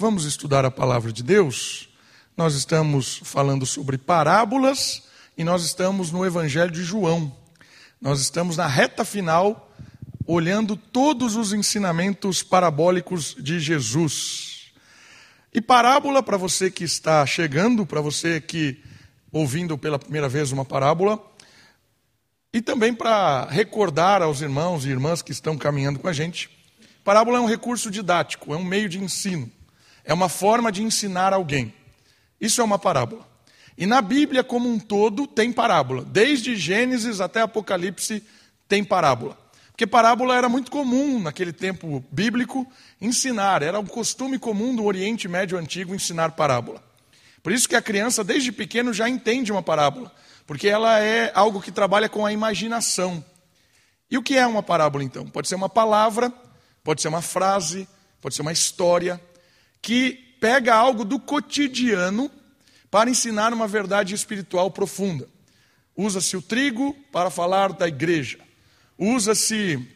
vamos estudar a palavra de Deus. Nós estamos falando sobre parábolas e nós estamos no Evangelho de João. Nós estamos na reta final, olhando todos os ensinamentos parabólicos de Jesus. E parábola, para você que está chegando, para você que ouvindo pela primeira vez uma parábola, e também para recordar aos irmãos e irmãs que estão caminhando com a gente, parábola é um recurso didático, é um meio de ensino, é uma forma de ensinar alguém. Isso é uma parábola. E na Bíblia como um todo tem parábola. Desde Gênesis até Apocalipse tem parábola. Porque parábola era muito comum naquele tempo bíblico ensinar, era um costume comum do Oriente Médio Antigo ensinar parábola. Por isso que a criança desde pequeno já entende uma parábola, porque ela é algo que trabalha com a imaginação. E o que é uma parábola então? Pode ser uma palavra, pode ser uma frase, pode ser uma história que pega algo do cotidiano para ensinar uma verdade espiritual profunda. Usa-se o trigo para falar da igreja. Usa-se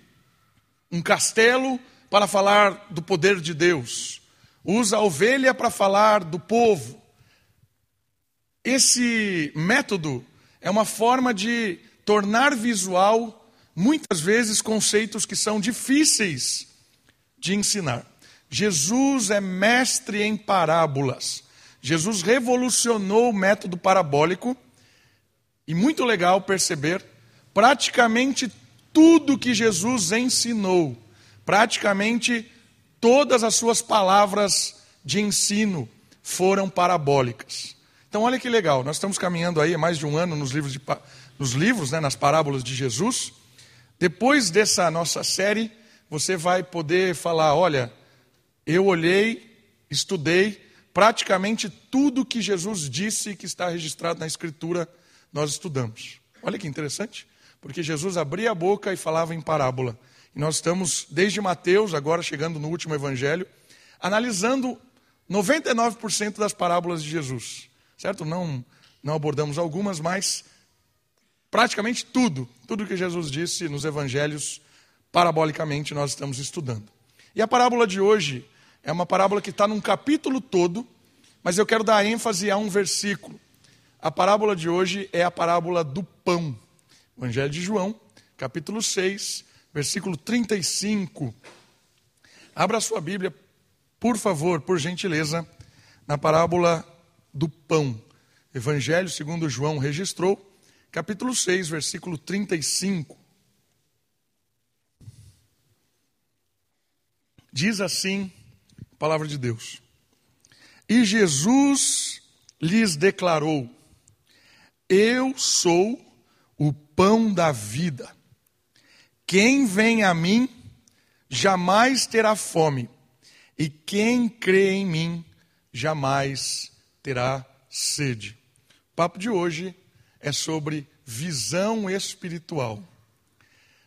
um castelo para falar do poder de Deus. Usa a ovelha para falar do povo. Esse método é uma forma de tornar visual, muitas vezes, conceitos que são difíceis de ensinar. Jesus é mestre em parábolas. Jesus revolucionou o método parabólico e muito legal perceber, praticamente tudo que Jesus ensinou, praticamente todas as suas palavras de ensino foram parabólicas. Então olha que legal, nós estamos caminhando aí há mais de um ano nos livros, de, nos livros né, nas parábolas de Jesus. Depois dessa nossa série, você vai poder falar, olha, eu olhei, estudei, praticamente tudo que Jesus disse que está registrado na Escritura, nós estudamos. Olha que interessante, porque Jesus abria a boca e falava em parábola. E nós estamos, desde Mateus, agora chegando no último evangelho, analisando 99% das parábolas de Jesus. Certo? Não, não abordamos algumas, mas praticamente tudo, tudo que Jesus disse nos evangelhos, parabolicamente nós estamos estudando. E a parábola de hoje é uma parábola que está num capítulo todo, mas eu quero dar ênfase a um versículo. A parábola de hoje é a parábola do pão. Evangelho de João, capítulo 6, versículo 35. Abra sua Bíblia, por favor, por gentileza, na parábola do pão. Evangelho segundo João registrou, capítulo 6, versículo 35. Diz assim Palavra de Deus. E Jesus lhes declarou: Eu sou o pão da vida. Quem vem a mim jamais terá fome, e quem crê em mim jamais terá sede. O papo de hoje é sobre visão espiritual.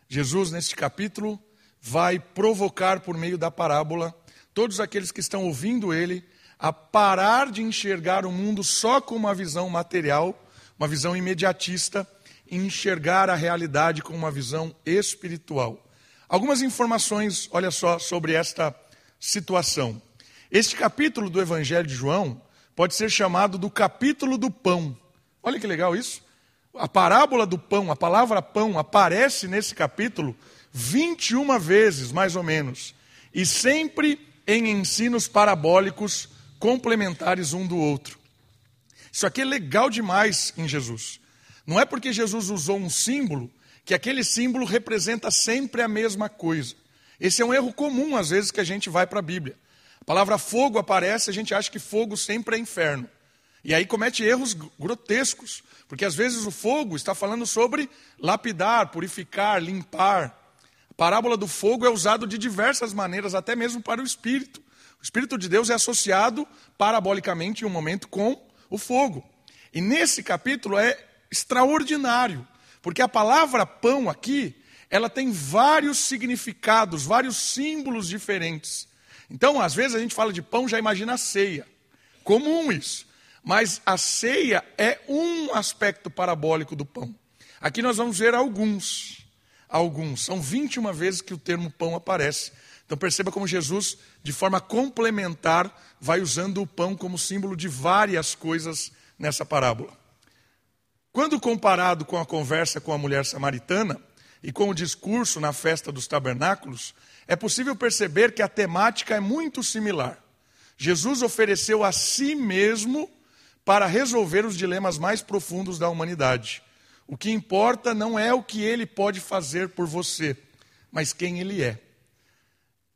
Jesus, neste capítulo, vai provocar por meio da parábola todos aqueles que estão ouvindo ele a parar de enxergar o mundo só com uma visão material, uma visão imediatista, e enxergar a realidade com uma visão espiritual. Algumas informações, olha só, sobre esta situação. Este capítulo do Evangelho de João pode ser chamado do capítulo do pão. Olha que legal isso. A parábola do pão, a palavra pão, aparece nesse capítulo 21 vezes, mais ou menos. E sempre em ensinos parabólicos complementares um do outro. Isso aqui é legal demais em Jesus. Não é porque Jesus usou um símbolo que aquele símbolo representa sempre a mesma coisa. Esse é um erro comum às vezes que a gente vai para a Bíblia. A palavra fogo aparece, a gente acha que fogo sempre é inferno. E aí comete erros grotescos, porque às vezes o fogo está falando sobre lapidar, purificar, limpar parábola do fogo é usado de diversas maneiras, até mesmo para o Espírito. O Espírito de Deus é associado parabolicamente em um momento com o fogo. E nesse capítulo é extraordinário, porque a palavra pão aqui, ela tem vários significados, vários símbolos diferentes. Então, às vezes a gente fala de pão, já imagina a ceia. Comum isso. Mas a ceia é um aspecto parabólico do pão. Aqui nós vamos ver alguns alguns. São 21 vezes que o termo pão aparece. Então perceba como Jesus, de forma complementar, vai usando o pão como símbolo de várias coisas nessa parábola. Quando comparado com a conversa com a mulher samaritana e com o discurso na festa dos tabernáculos, é possível perceber que a temática é muito similar. Jesus ofereceu a si mesmo para resolver os dilemas mais profundos da humanidade. O que importa não é o que ele pode fazer por você, mas quem ele é.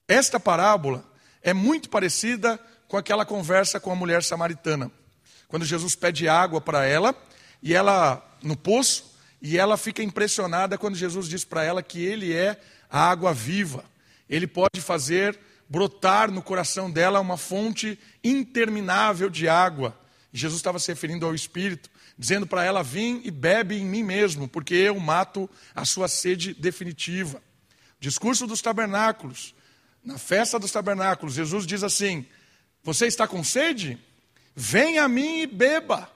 Esta parábola é muito parecida com aquela conversa com a mulher samaritana. Quando Jesus pede água para ela, e ela no poço, e ela fica impressionada quando Jesus diz para ela que ele é a água viva. Ele pode fazer brotar no coração dela uma fonte interminável de água. Jesus estava se referindo ao Espírito, dizendo para ela: Vim e bebe em mim mesmo, porque eu mato a sua sede definitiva. Discurso dos tabernáculos. Na festa dos tabernáculos, Jesus diz assim: Você está com sede? Venha a mim e beba.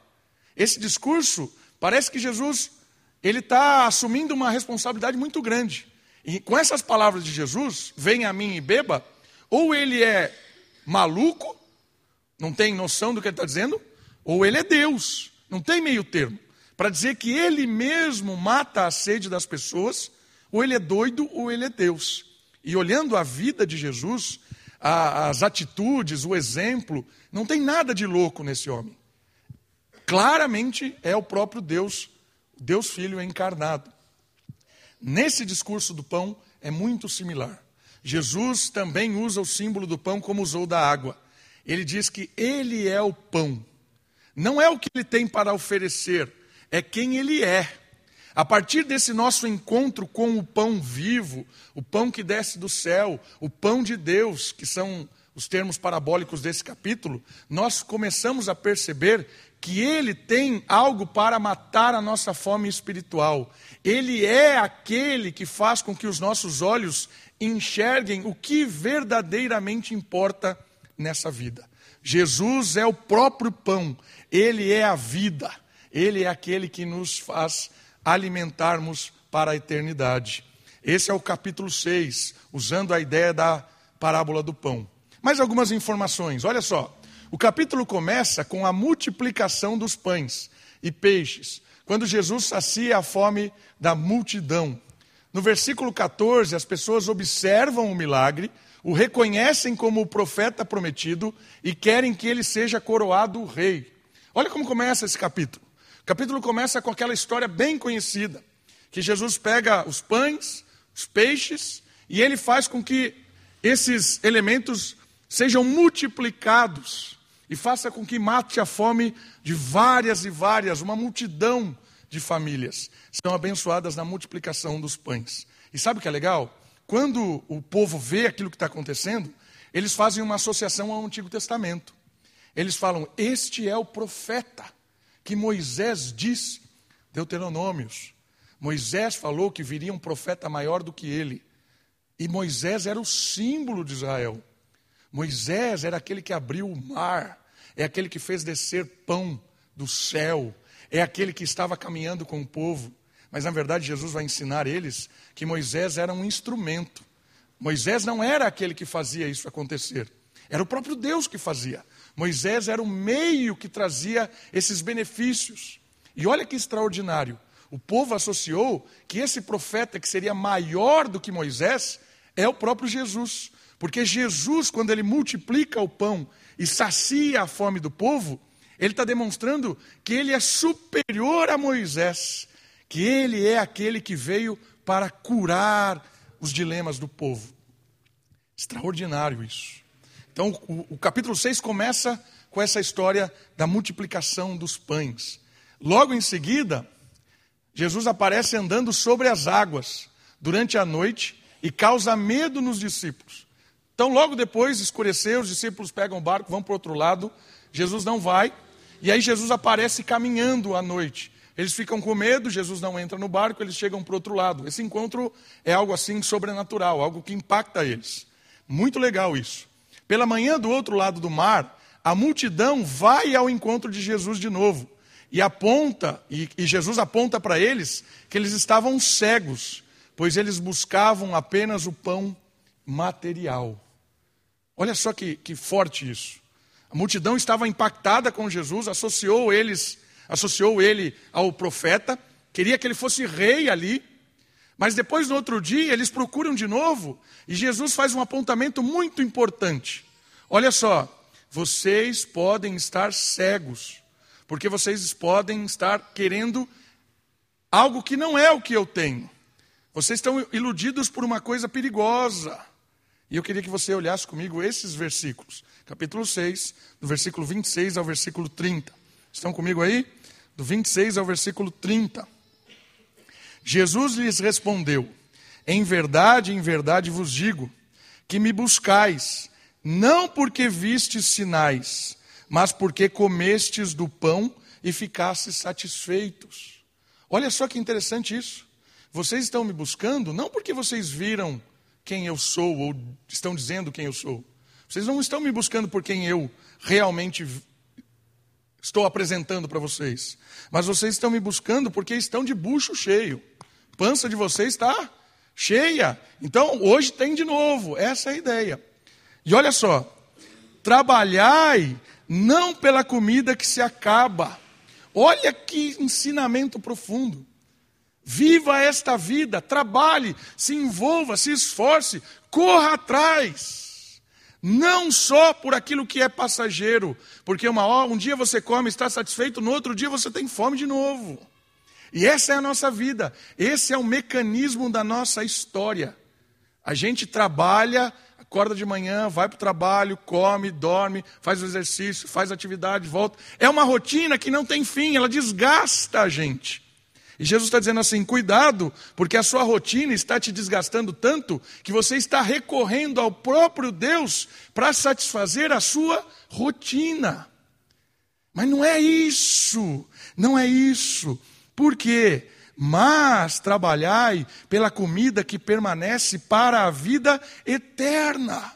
Esse discurso parece que Jesus ele está assumindo uma responsabilidade muito grande. E com essas palavras de Jesus, venha a mim e beba, ou ele é maluco, não tem noção do que ele está dizendo, ou ele é Deus, não tem meio termo. Para dizer que ele mesmo mata a sede das pessoas, ou ele é doido ou ele é Deus. E olhando a vida de Jesus, a, as atitudes, o exemplo, não tem nada de louco nesse homem. Claramente é o próprio Deus, Deus Filho encarnado. Nesse discurso do pão é muito similar. Jesus também usa o símbolo do pão como usou da água. Ele diz que ele é o pão. Não é o que ele tem para oferecer, é quem ele é. A partir desse nosso encontro com o pão vivo, o pão que desce do céu, o pão de Deus, que são os termos parabólicos desse capítulo, nós começamos a perceber que ele tem algo para matar a nossa fome espiritual. Ele é aquele que faz com que os nossos olhos enxerguem o que verdadeiramente importa nessa vida. Jesus é o próprio pão, ele é a vida, ele é aquele que nos faz alimentarmos para a eternidade. Esse é o capítulo 6, usando a ideia da parábola do pão. Mais algumas informações, olha só. O capítulo começa com a multiplicação dos pães e peixes, quando Jesus sacia a fome da multidão. No versículo 14, as pessoas observam o milagre, o reconhecem como o profeta prometido e querem que ele seja coroado rei. Olha como começa esse capítulo. O capítulo começa com aquela história bem conhecida, que Jesus pega os pães, os peixes, e ele faz com que esses elementos sejam multiplicados e faça com que mate a fome de várias e várias, uma multidão de famílias são abençoadas na multiplicação dos pães. E sabe o que é legal? Quando o povo vê aquilo que está acontecendo, eles fazem uma associação ao Antigo Testamento. Eles falam: Este é o profeta que Moisés disse, Deuteronômios. Moisés falou que viria um profeta maior do que ele. E Moisés era o símbolo de Israel. Moisés era aquele que abriu o mar, é aquele que fez descer pão do céu, é aquele que estava caminhando com o povo. Mas na verdade, Jesus vai ensinar eles que Moisés era um instrumento. Moisés não era aquele que fazia isso acontecer, era o próprio Deus que fazia. Moisés era o meio que trazia esses benefícios. E olha que extraordinário. O povo associou que esse profeta que seria maior do que Moisés é o próprio Jesus. Porque Jesus, quando ele multiplica o pão e sacia a fome do povo, ele está demonstrando que ele é superior a Moisés, que ele é aquele que veio para curar os dilemas do povo. Extraordinário isso. Então, o, o capítulo 6 começa com essa história da multiplicação dos pães. Logo em seguida, Jesus aparece andando sobre as águas durante a noite e causa medo nos discípulos. Então, logo depois, escureceu, os discípulos pegam o barco, vão para o outro lado. Jesus não vai. E aí, Jesus aparece caminhando à noite. Eles ficam com medo, Jesus não entra no barco, eles chegam para o outro lado. Esse encontro é algo assim sobrenatural, algo que impacta eles. Muito legal isso. Pela manhã, do outro lado do mar, a multidão vai ao encontro de Jesus de novo. E aponta, e, e Jesus aponta para eles que eles estavam cegos, pois eles buscavam apenas o pão material. Olha só que, que forte isso. A multidão estava impactada com Jesus, associou eles, associou ele ao profeta, queria que ele fosse rei ali. Mas depois, no outro dia, eles procuram de novo e Jesus faz um apontamento muito importante. Olha só, vocês podem estar cegos, porque vocês podem estar querendo algo que não é o que eu tenho. Vocês estão iludidos por uma coisa perigosa. E eu queria que você olhasse comigo esses versículos. Capítulo 6, do versículo 26 ao versículo 30. Estão comigo aí? Do 26 ao versículo 30. Jesus lhes respondeu: Em verdade, em verdade vos digo, que me buscais, não porque vistes sinais, mas porque comestes do pão e ficastes satisfeitos. Olha só que interessante isso. Vocês estão me buscando não porque vocês viram quem eu sou ou estão dizendo quem eu sou. Vocês não estão me buscando por quem eu realmente estou apresentando para vocês. Mas vocês estão me buscando porque estão de bucho cheio pança de vocês está cheia. Então, hoje tem de novo. Essa é a ideia. E olha só: trabalhai não pela comida que se acaba. Olha que ensinamento profundo. Viva esta vida, trabalhe, se envolva, se esforce, corra atrás. Não só por aquilo que é passageiro, porque uma hora, um dia você come, está satisfeito, no outro dia você tem fome de novo. E essa é a nossa vida, esse é o mecanismo da nossa história. A gente trabalha, acorda de manhã, vai para o trabalho, come, dorme, faz o exercício, faz atividade, volta. É uma rotina que não tem fim, ela desgasta a gente. E Jesus está dizendo assim: cuidado, porque a sua rotina está te desgastando tanto que você está recorrendo ao próprio Deus para satisfazer a sua rotina. Mas não é isso, não é isso. Por quê? Mas trabalhai pela comida que permanece para a vida eterna,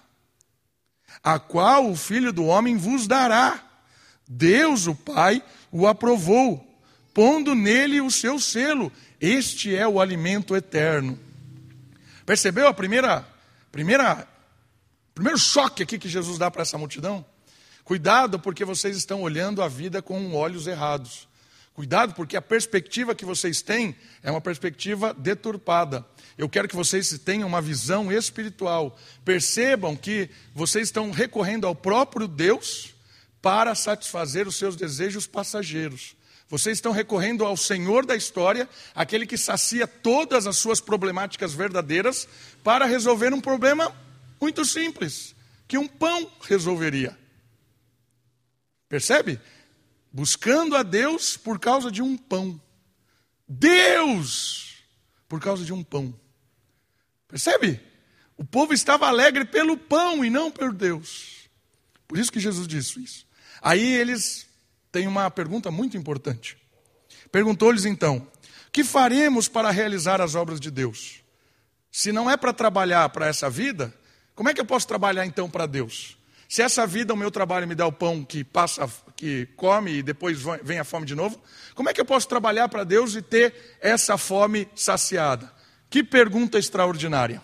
a qual o Filho do Homem vos dará. Deus, o Pai, o aprovou, pondo nele o seu selo. Este é o alimento eterno. Percebeu a primeira, primeira, primeiro choque aqui que Jesus dá para essa multidão? Cuidado, porque vocês estão olhando a vida com olhos errados. Cuidado, porque a perspectiva que vocês têm é uma perspectiva deturpada. Eu quero que vocês tenham uma visão espiritual. Percebam que vocês estão recorrendo ao próprio Deus para satisfazer os seus desejos passageiros. Vocês estão recorrendo ao Senhor da história, aquele que sacia todas as suas problemáticas verdadeiras, para resolver um problema muito simples, que um pão resolveria. Percebe? Buscando a Deus por causa de um pão. Deus por causa de um pão. Percebe? O povo estava alegre pelo pão e não por Deus. Por isso que Jesus disse isso. Aí eles têm uma pergunta muito importante. Perguntou-lhes então: que faremos para realizar as obras de Deus? Se não é para trabalhar para essa vida, como é que eu posso trabalhar então para Deus? Se essa vida, o meu trabalho, me dá o pão que passa, que come e depois vem a fome de novo, como é que eu posso trabalhar para Deus e ter essa fome saciada? Que pergunta extraordinária.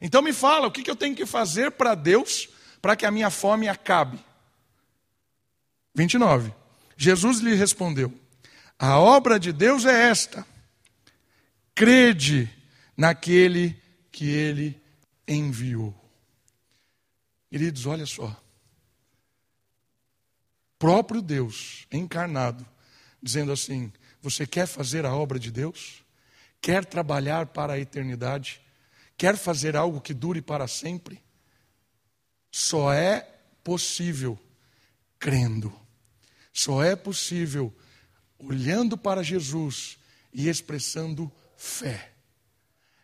Então me fala, o que eu tenho que fazer para Deus para que a minha fome acabe? 29. Jesus lhe respondeu: A obra de Deus é esta: crede naquele que ele enviou. Queridos, olha só. Próprio Deus encarnado, dizendo assim: Você quer fazer a obra de Deus? Quer trabalhar para a eternidade? Quer fazer algo que dure para sempre? Só é possível crendo. Só é possível olhando para Jesus e expressando fé.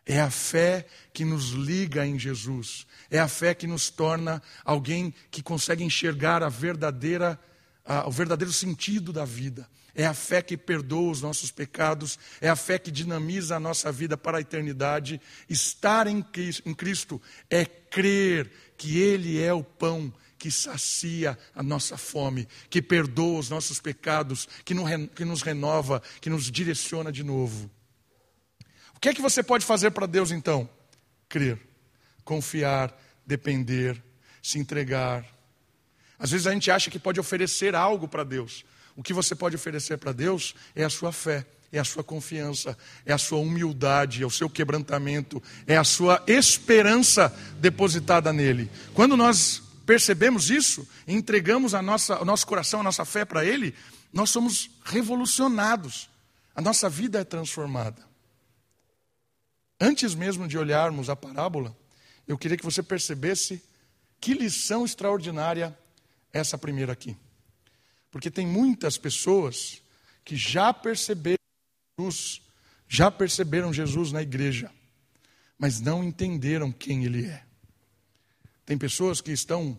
É a fé que nos liga em Jesus. É a fé que nos torna alguém que consegue enxergar a verdadeira, a, o verdadeiro sentido da vida. É a fé que perdoa os nossos pecados. É a fé que dinamiza a nossa vida para a eternidade. Estar em Cristo é crer que Ele é o pão que sacia a nossa fome, que perdoa os nossos pecados, que nos renova, que nos direciona de novo que é que você pode fazer para Deus então? Crer. confiar, depender, se entregar. Às vezes a gente acha que pode oferecer algo para Deus. O que você pode oferecer para Deus é a sua fé, é a sua confiança, é a sua humildade, é o seu quebrantamento, é a sua esperança depositada nele. Quando nós percebemos isso, entregamos a nossa, o nosso coração, a nossa fé para Ele, nós somos revolucionados. A nossa vida é transformada. Antes mesmo de olharmos a parábola, eu queria que você percebesse que lição extraordinária é essa primeira aqui. Porque tem muitas pessoas que já perceberam Jesus, já perceberam Jesus na igreja, mas não entenderam quem ele é. Tem pessoas que estão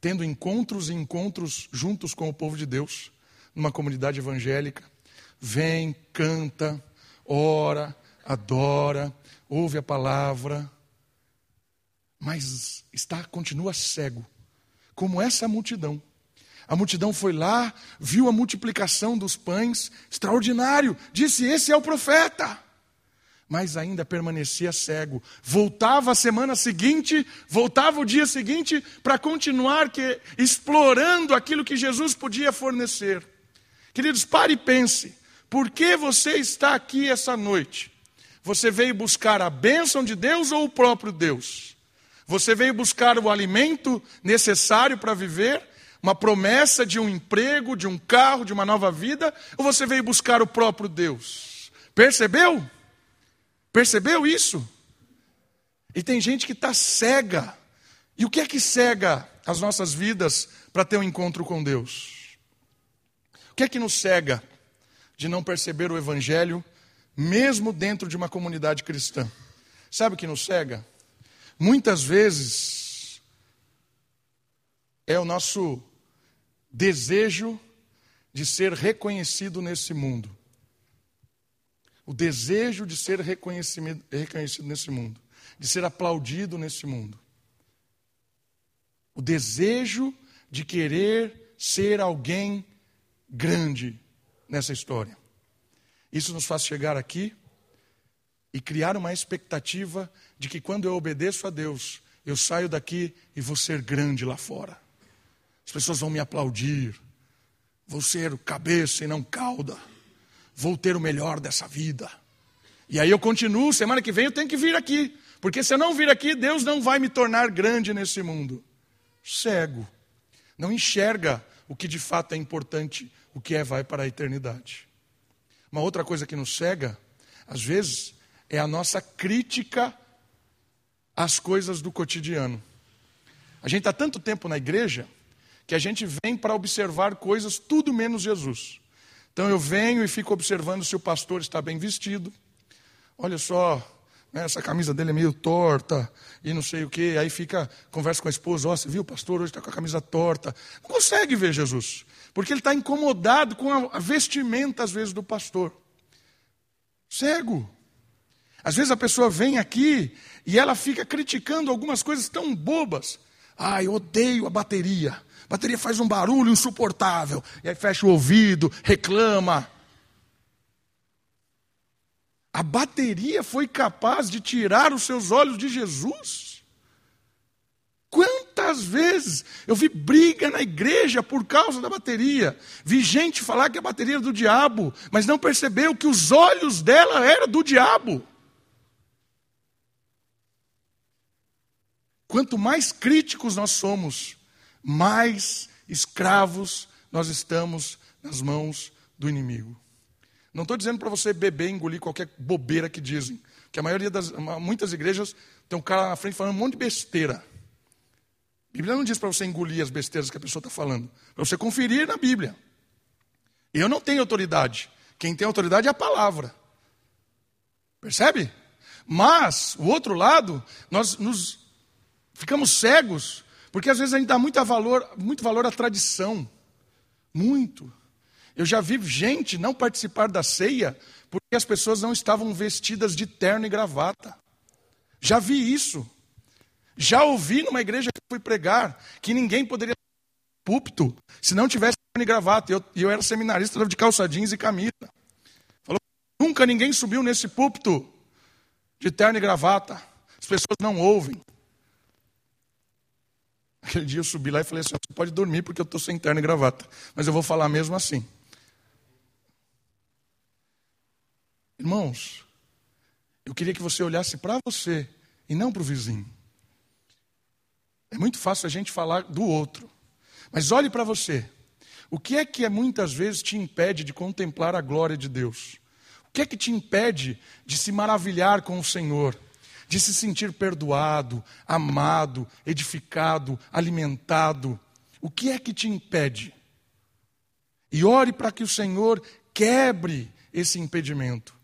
tendo encontros e encontros juntos com o povo de Deus, numa comunidade evangélica. Vem, canta, ora, adora, ouve a palavra, mas está continua cego, como essa multidão. A multidão foi lá, viu a multiplicação dos pães, extraordinário, disse: Esse é o profeta mas ainda permanecia cego. Voltava a semana seguinte, voltava o dia seguinte para continuar que, explorando aquilo que Jesus podia fornecer. Queridos, pare e pense: por que você está aqui essa noite? Você veio buscar a bênção de Deus ou o próprio Deus? Você veio buscar o alimento necessário para viver? Uma promessa de um emprego, de um carro, de uma nova vida? Ou você veio buscar o próprio Deus? Percebeu? Percebeu isso? E tem gente que está cega. E o que é que cega as nossas vidas para ter um encontro com Deus? O que é que nos cega de não perceber o Evangelho, mesmo dentro de uma comunidade cristã? Sabe o que nos cega? Muitas vezes é o nosso desejo de ser reconhecido nesse mundo o desejo de ser reconhecido, nesse mundo, de ser aplaudido nesse mundo. O desejo de querer ser alguém grande nessa história. Isso nos faz chegar aqui e criar uma expectativa de que quando eu obedeço a Deus, eu saio daqui e vou ser grande lá fora. As pessoas vão me aplaudir, vou ser cabeça e não cauda vou ter o melhor dessa vida. E aí eu continuo, semana que vem eu tenho que vir aqui. Porque se eu não vir aqui, Deus não vai me tornar grande nesse mundo. Cego. Não enxerga o que de fato é importante, o que é vai para a eternidade. Uma outra coisa que nos cega, às vezes, é a nossa crítica às coisas do cotidiano. A gente está tanto tempo na igreja que a gente vem para observar coisas tudo menos Jesus. Então eu venho e fico observando se o pastor está bem vestido. Olha só, né, essa camisa dele é meio torta e não sei o que. Aí fica, conversa com a esposa: Ó, oh, você viu, o pastor hoje está com a camisa torta. Não consegue ver Jesus, porque ele está incomodado com a vestimenta, às vezes, do pastor. Cego. Às vezes a pessoa vem aqui e ela fica criticando algumas coisas tão bobas. Ah, eu odeio a bateria bateria faz um barulho insuportável. E aí fecha o ouvido, reclama. A bateria foi capaz de tirar os seus olhos de Jesus? Quantas vezes eu vi briga na igreja por causa da bateria? Vi gente falar que a bateria era do diabo, mas não percebeu que os olhos dela eram do diabo. Quanto mais críticos nós somos mais escravos nós estamos nas mãos do inimigo. Não estou dizendo para você beber e engolir qualquer bobeira que dizem. Que a maioria das. Muitas igrejas tem um cara na frente falando um monte de besteira. A Bíblia não diz para você engolir as besteiras que a pessoa está falando. Para você conferir na Bíblia. Eu não tenho autoridade. Quem tem autoridade é a palavra. Percebe? Mas, o outro lado, nós nos ficamos cegos porque às vezes a gente dá muito valor, muito valor à tradição. Muito. Eu já vi gente não participar da ceia porque as pessoas não estavam vestidas de terno e gravata. Já vi isso. Já ouvi numa igreja que fui pregar que ninguém poderia púlpito se não tivesse e gravata. E eu, eu era seminarista de calça jeans e camisa. Falou, nunca ninguém subiu nesse púlpito de terno e gravata. As pessoas não ouvem. Aquele dia eu subi lá e falei assim: você pode dormir porque eu estou sem terno e gravata, mas eu vou falar mesmo assim. Irmãos, eu queria que você olhasse para você e não para o vizinho. É muito fácil a gente falar do outro, mas olhe para você. O que é que é, muitas vezes te impede de contemplar a glória de Deus? O que é que te impede de se maravilhar com o Senhor? De se sentir perdoado, amado, edificado, alimentado? O que é que te impede? E ore para que o Senhor quebre esse impedimento.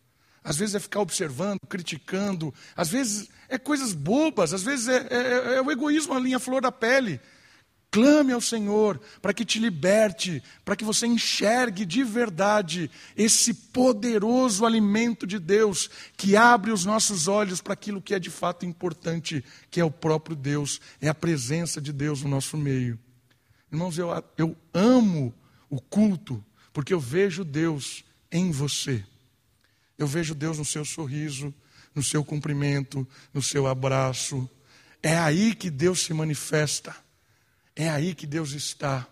Às vezes é ficar observando, criticando, às vezes é coisas bobas, às vezes é, é, é o egoísmo a linha flor da pele. Clame ao Senhor para que te liberte, para que você enxergue de verdade esse poderoso alimento de Deus que abre os nossos olhos para aquilo que é de fato importante, que é o próprio Deus, é a presença de Deus no nosso meio. Irmãos, eu, eu amo o culto porque eu vejo Deus em você. Eu vejo Deus no seu sorriso, no seu cumprimento, no seu abraço. É aí que Deus se manifesta. É aí que Deus está.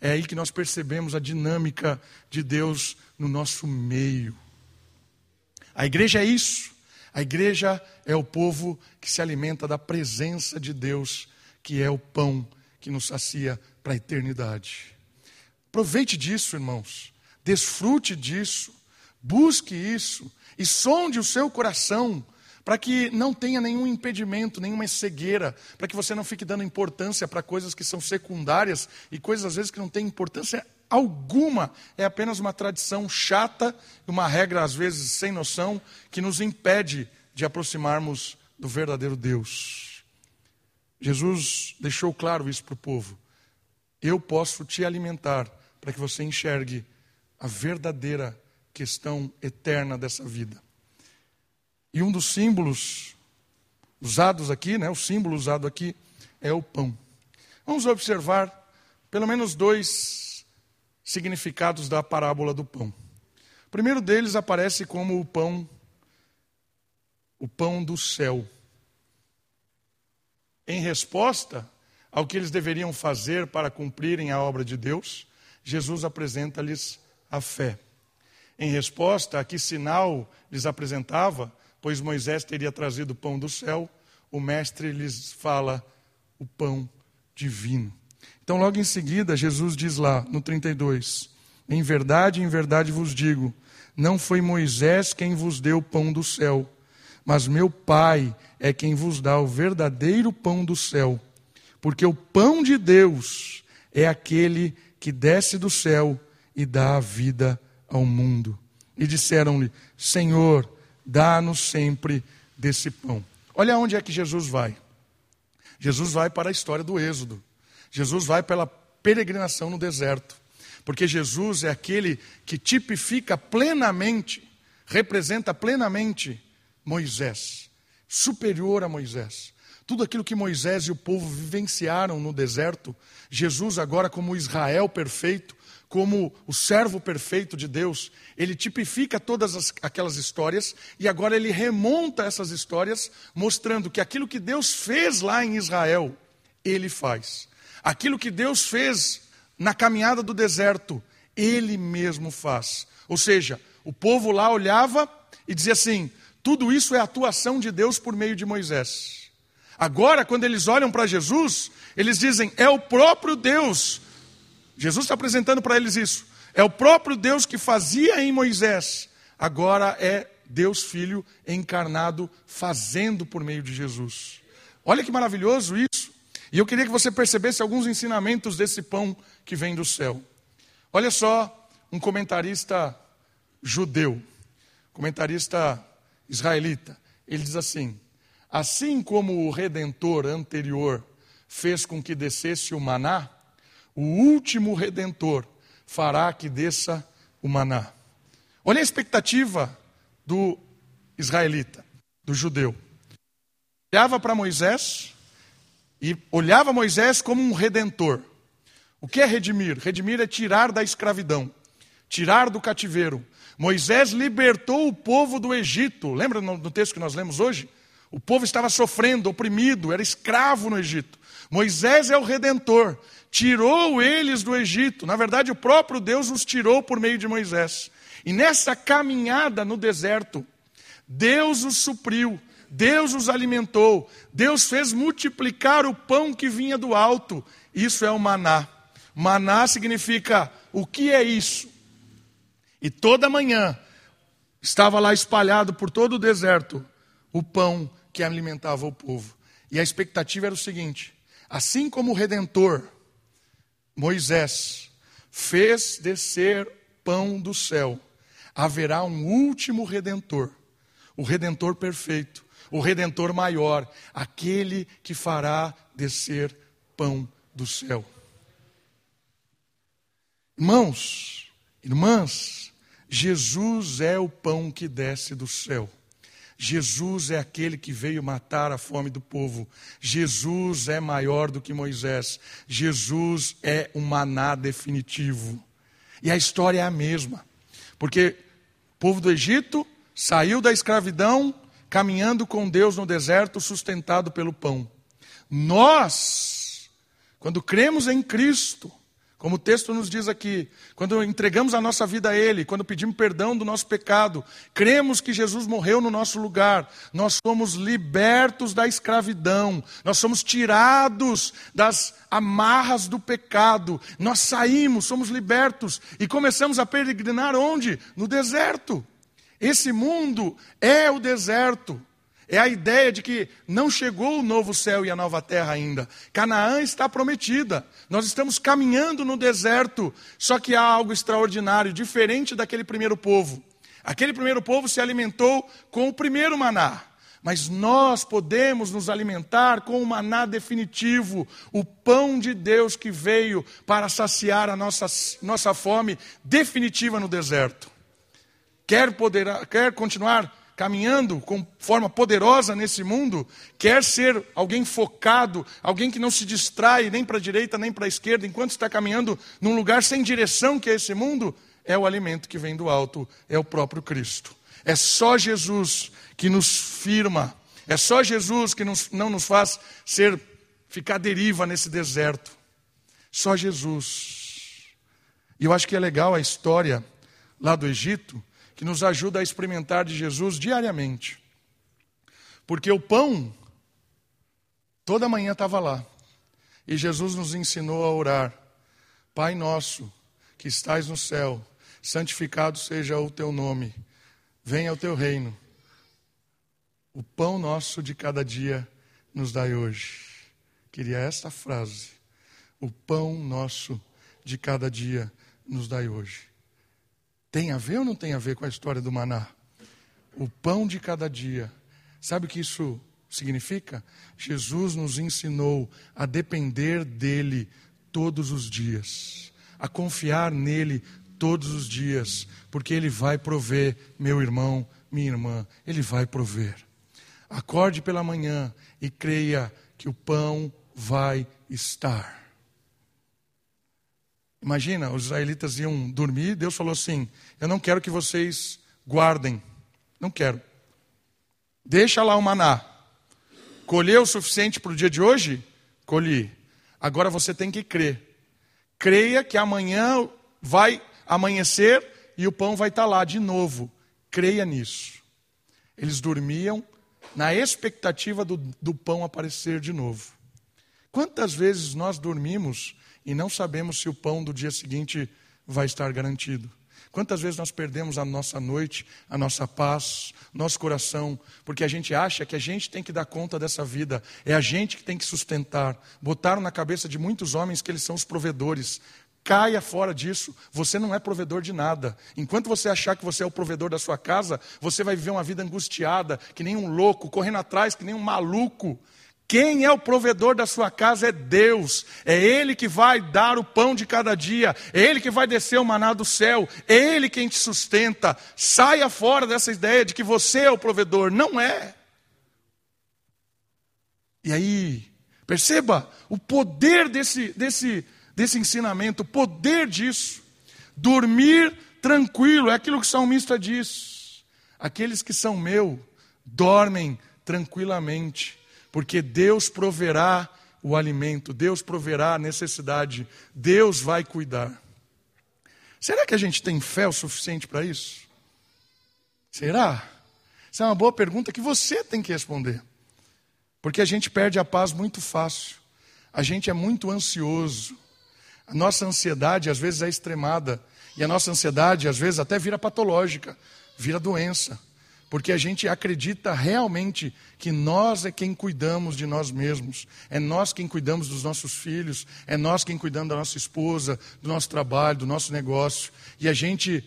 É aí que nós percebemos a dinâmica de Deus no nosso meio. A igreja é isso. A igreja é o povo que se alimenta da presença de Deus, que é o pão que nos sacia para a eternidade. Aproveite disso, irmãos. Desfrute disso. Busque isso e sonde o seu coração para que não tenha nenhum impedimento, nenhuma cegueira, para que você não fique dando importância para coisas que são secundárias e coisas às vezes que não têm importância alguma, é apenas uma tradição chata, uma regra às vezes sem noção, que nos impede de aproximarmos do verdadeiro Deus. Jesus deixou claro isso para o povo. Eu posso te alimentar para que você enxergue a verdadeira questão eterna dessa vida. E um dos símbolos usados aqui, né, o símbolo usado aqui, é o pão. Vamos observar pelo menos dois significados da parábola do pão. O primeiro deles aparece como o pão, o pão do céu. Em resposta ao que eles deveriam fazer para cumprirem a obra de Deus, Jesus apresenta-lhes a fé. Em resposta a que sinal lhes apresentava, pois Moisés teria trazido o pão do céu, o mestre lhes fala o pão divino. Então, logo em seguida, Jesus diz lá, no 32, Em verdade, em verdade vos digo, não foi Moisés quem vos deu o pão do céu, mas meu Pai é quem vos dá o verdadeiro pão do céu. Porque o pão de Deus é aquele que desce do céu e dá a vida ao mundo. E disseram-lhe: Senhor, dá-nos sempre desse pão. Olha onde é que Jesus vai. Jesus vai para a história do Êxodo. Jesus vai pela peregrinação no deserto. Porque Jesus é aquele que tipifica plenamente, representa plenamente Moisés, superior a Moisés. Tudo aquilo que Moisés e o povo vivenciaram no deserto, Jesus, agora, como Israel perfeito, como o servo perfeito de Deus, ele tipifica todas as, aquelas histórias e agora ele remonta essas histórias, mostrando que aquilo que Deus fez lá em Israel, ele faz. Aquilo que Deus fez na caminhada do deserto, ele mesmo faz. Ou seja, o povo lá olhava e dizia assim: tudo isso é atuação de Deus por meio de Moisés. Agora, quando eles olham para Jesus, eles dizem: é o próprio Deus Jesus está apresentando para eles isso. É o próprio Deus que fazia em Moisés, agora é Deus Filho encarnado fazendo por meio de Jesus. Olha que maravilhoso isso. E eu queria que você percebesse alguns ensinamentos desse pão que vem do céu. Olha só, um comentarista judeu, comentarista israelita, ele diz assim: Assim como o redentor anterior fez com que descesse o maná, o último redentor fará que desça o maná. Olha a expectativa do israelita, do judeu. Olhava para Moisés e olhava Moisés como um redentor. O que é redimir? Redimir é tirar da escravidão, tirar do cativeiro. Moisés libertou o povo do Egito. Lembra no texto que nós lemos hoje? O povo estava sofrendo, oprimido, era escravo no Egito. Moisés é o redentor, tirou eles do Egito. Na verdade, o próprio Deus os tirou por meio de Moisés. E nessa caminhada no deserto, Deus os supriu, Deus os alimentou, Deus fez multiplicar o pão que vinha do alto. Isso é o maná. Maná significa o que é isso? E toda manhã estava lá espalhado por todo o deserto o pão que alimentava o povo. E a expectativa era o seguinte: assim como o redentor, Moisés, fez descer pão do céu, haverá um último redentor, o redentor perfeito, o redentor maior, aquele que fará descer pão do céu. Irmãos, irmãs, Jesus é o pão que desce do céu. Jesus é aquele que veio matar a fome do povo. Jesus é maior do que Moisés. Jesus é o maná definitivo. E a história é a mesma. Porque o povo do Egito saiu da escravidão, caminhando com Deus no deserto, sustentado pelo pão. Nós, quando cremos em Cristo, como o texto nos diz aqui, quando entregamos a nossa vida a Ele, quando pedimos perdão do nosso pecado, cremos que Jesus morreu no nosso lugar, nós somos libertos da escravidão, nós somos tirados das amarras do pecado, nós saímos, somos libertos e começamos a peregrinar onde? No deserto. Esse mundo é o deserto. É a ideia de que não chegou o novo céu e a nova terra ainda. Canaã está prometida. Nós estamos caminhando no deserto, só que há algo extraordinário, diferente daquele primeiro povo. Aquele primeiro povo se alimentou com o primeiro maná. Mas nós podemos nos alimentar com o maná definitivo, o pão de Deus que veio para saciar a nossa, nossa fome definitiva no deserto. Quer, poder, quer continuar caminhando com forma poderosa nesse mundo, quer ser alguém focado, alguém que não se distrai nem para a direita nem para a esquerda, enquanto está caminhando num lugar sem direção que é esse mundo, é o alimento que vem do alto, é o próprio Cristo. É só Jesus que nos firma, é só Jesus que nos, não nos faz ser ficar deriva nesse deserto. Só Jesus. E eu acho que é legal a história lá do Egito, que nos ajuda a experimentar de Jesus diariamente. Porque o pão, toda manhã estava lá. E Jesus nos ensinou a orar: Pai nosso, que estais no céu, santificado seja o teu nome, venha o teu reino. O pão nosso de cada dia nos dai hoje. Queria esta frase: O pão nosso de cada dia nos dai hoje. Tem a ver ou não tem a ver com a história do maná? O pão de cada dia. Sabe o que isso significa? Jesus nos ensinou a depender dele todos os dias, a confiar nele todos os dias, porque ele vai prover, meu irmão, minha irmã, ele vai prover. Acorde pela manhã e creia que o pão vai estar. Imagina, os israelitas iam dormir, Deus falou assim: Eu não quero que vocês guardem, não quero. Deixa lá o maná. Colheu o suficiente para o dia de hoje? Colhi. Agora você tem que crer. Creia que amanhã vai amanhecer e o pão vai estar lá de novo. Creia nisso. Eles dormiam na expectativa do, do pão aparecer de novo. Quantas vezes nós dormimos e não sabemos se o pão do dia seguinte vai estar garantido. Quantas vezes nós perdemos a nossa noite, a nossa paz, nosso coração, porque a gente acha que a gente tem que dar conta dessa vida, é a gente que tem que sustentar. Botaram na cabeça de muitos homens que eles são os provedores. Caia fora disso, você não é provedor de nada. Enquanto você achar que você é o provedor da sua casa, você vai viver uma vida angustiada, que nem um louco, correndo atrás, que nem um maluco. Quem é o provedor da sua casa é Deus. É Ele que vai dar o pão de cada dia. É Ele que vai descer o maná do céu. É Ele quem te sustenta. Saia fora dessa ideia de que você é o provedor. Não é. E aí, perceba o poder desse, desse, desse ensinamento, o poder disso. Dormir tranquilo, é aquilo que o salmista diz. Aqueles que são meu dormem tranquilamente porque Deus proverá o alimento, Deus proverá a necessidade, Deus vai cuidar. Será que a gente tem fé o suficiente para isso? Será? Essa é uma boa pergunta que você tem que responder. Porque a gente perde a paz muito fácil. A gente é muito ansioso. A nossa ansiedade às vezes é extremada. E a nossa ansiedade às vezes até vira patológica, vira doença. Porque a gente acredita realmente que nós é quem cuidamos de nós mesmos, é nós quem cuidamos dos nossos filhos, é nós quem cuidamos da nossa esposa, do nosso trabalho, do nosso negócio. E a gente,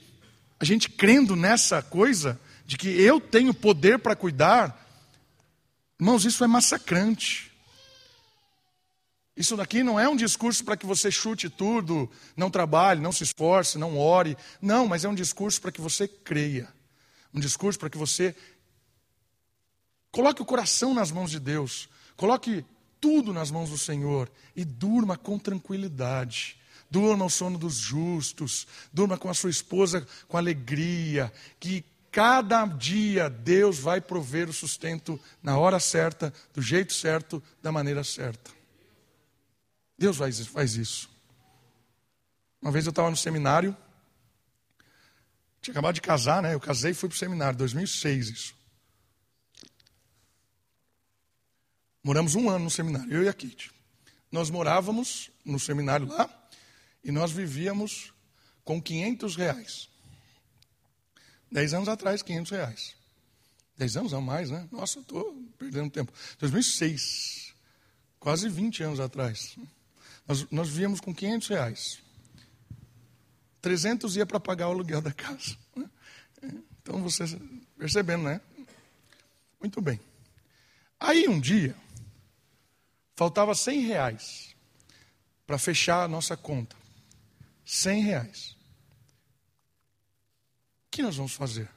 a gente crendo nessa coisa de que eu tenho poder para cuidar, irmãos, isso é massacrante. Isso daqui não é um discurso para que você chute tudo, não trabalhe, não se esforce, não ore. Não, mas é um discurso para que você creia um discurso para que você coloque o coração nas mãos de Deus, coloque tudo nas mãos do Senhor e durma com tranquilidade. Durma o sono dos justos, durma com a sua esposa com alegria, que cada dia Deus vai prover o sustento na hora certa, do jeito certo, da maneira certa. Deus faz isso. Uma vez eu estava no seminário, tinha acabado de casar, né? Eu casei e fui para o seminário, 2006 isso. Moramos um ano no seminário, eu e a Kate. Nós morávamos no seminário lá e nós vivíamos com 500 reais. Dez anos atrás, 500 reais. Dez anos a mais, né? Nossa, estou perdendo tempo. 2006, quase 20 anos atrás. Nós, nós vivíamos com 500 reais. 300 ia para pagar o aluguel da casa. Né? Então você percebendo, né? Muito bem. Aí um dia, faltava 100 reais para fechar a nossa conta. 100 reais. O que nós vamos fazer?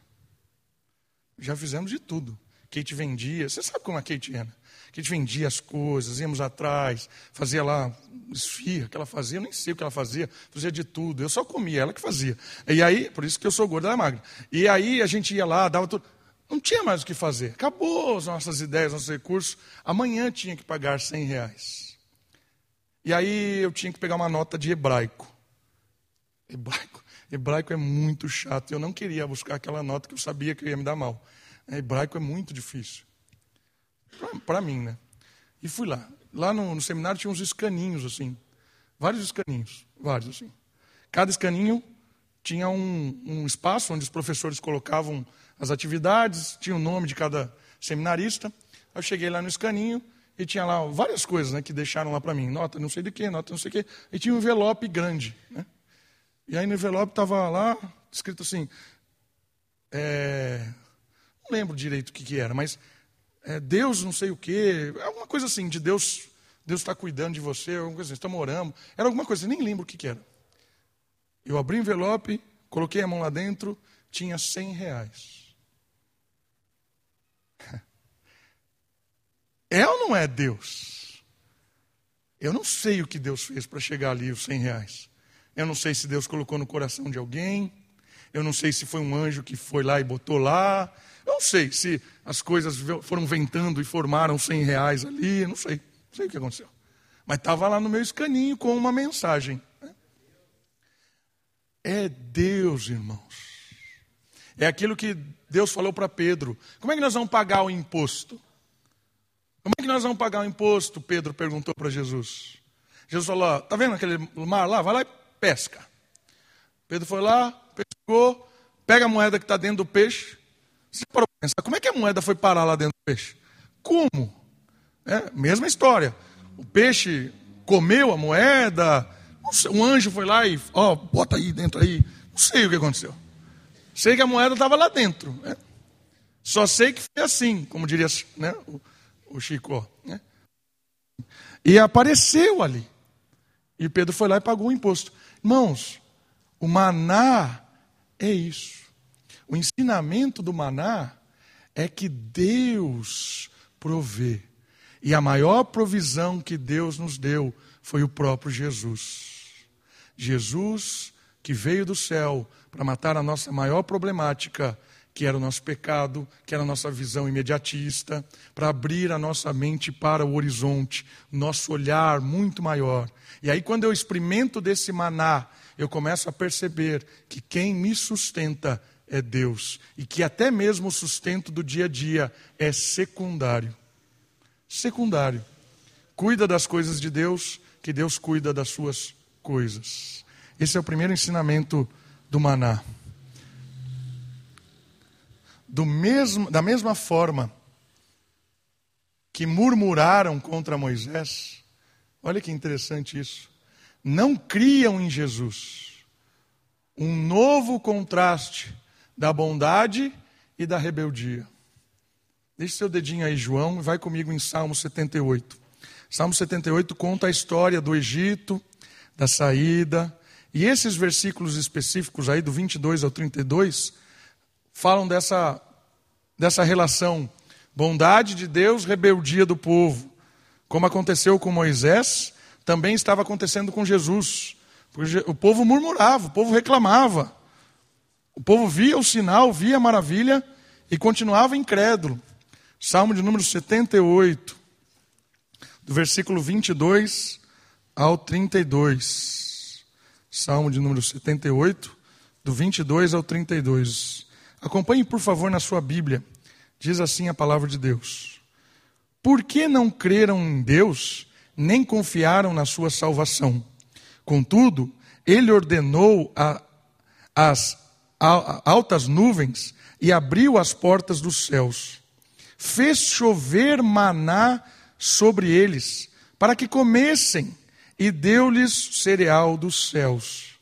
Já fizemos de tudo. Kate vendia, você sabe como a Kate era. Kate vendia as coisas, íamos atrás, fazia lá esfirra que ela fazia, eu nem sei o que ela fazia, fazia de tudo. Eu só comia, ela que fazia. E aí, por isso que eu sou gorda, ela é magra. E aí a gente ia lá, dava tudo. Não tinha mais o que fazer. Acabou as nossas ideias, nossos recursos. Amanhã tinha que pagar 100 reais. E aí eu tinha que pegar uma nota de hebraico. Hebraico. Hebraico é muito chato. Eu não queria buscar aquela nota que eu sabia que ia me dar mal. Hebraico é muito difícil. Para mim, né? E fui lá. Lá no, no, seminário tinha uns escaninhos, assim. Vários escaninhos. Vários, assim. Cada escaninho tinha um, um espaço onde os professores colocavam as atividades, tinha o nome de cada seminarista. Eu cheguei lá no escaninho e tinha lá várias coisas né, que deixaram lá para mim. Nota não sei de quê, nota não sei o quê. E tinha um envelope grande. Né? E aí no envelope estava lá, escrito assim, é, não lembro direito o que, que era, mas é, Deus não sei o quê, alguma coisa assim, de Deus, Deus está cuidando de você, alguma coisa assim, estamos orando, era alguma coisa, nem lembro o que, que era. Eu abri o envelope, coloquei a mão lá dentro, tinha 100 reais. É ou não é Deus? Eu não sei o que Deus fez para chegar ali os 100 reais. Eu não sei se Deus colocou no coração de alguém. Eu não sei se foi um anjo que foi lá e botou lá. Não sei se as coisas foram ventando e formaram 100 reais ali, não sei, não sei o que aconteceu. Mas estava lá no meu escaninho com uma mensagem. Né? É Deus, irmãos. É aquilo que Deus falou para Pedro. Como é que nós vamos pagar o imposto? Como é que nós vamos pagar o imposto? Pedro perguntou para Jesus. Jesus falou: Está vendo aquele mar lá? Vai lá e pesca. Pedro foi lá, pescou, pega a moeda que está dentro do peixe, você para pensar, como é que a moeda foi parar lá dentro do peixe? Como? É, mesma história. O peixe comeu a moeda, um anjo foi lá e, ó, bota aí dentro aí. Não sei o que aconteceu. Sei que a moeda estava lá dentro. Né? Só sei que foi assim, como diria né, o, o Chico. Né? E apareceu ali. E Pedro foi lá e pagou o imposto. Irmãos, o maná é isso. O ensinamento do maná é que Deus provê. E a maior provisão que Deus nos deu foi o próprio Jesus. Jesus que veio do céu para matar a nossa maior problemática, que era o nosso pecado, que era a nossa visão imediatista, para abrir a nossa mente para o horizonte, nosso olhar muito maior. E aí, quando eu experimento desse maná, eu começo a perceber que quem me sustenta é Deus e que até mesmo o sustento do dia a dia é secundário. Secundário. Cuida das coisas de Deus, que Deus cuida das suas coisas. Esse é o primeiro ensinamento do maná do mesmo, da mesma forma que murmuraram contra Moisés, olha que interessante isso, não criam em Jesus. Um novo contraste da bondade e da rebeldia. Deixe seu dedinho aí, João, e vai comigo em Salmo 78. Salmo 78 conta a história do Egito, da saída, e esses versículos específicos aí, do 22 ao 32, falam dessa, dessa relação bondade de Deus, rebeldia do povo. Como aconteceu com Moisés, também estava acontecendo com Jesus. O povo murmurava, o povo reclamava. O povo via o sinal, via a maravilha e continuava incrédulo. Salmo de número 78, do versículo 22 ao 32. Salmo de número 78, do 22 ao 32. Acompanhe, por favor, na sua Bíblia. Diz assim a palavra de Deus: Por que não creram em Deus, nem confiaram na sua salvação? Contudo, ele ordenou a, as altas nuvens e abriu as portas dos céus. Fez chover maná sobre eles, para que comessem, e deu-lhes cereal dos céus.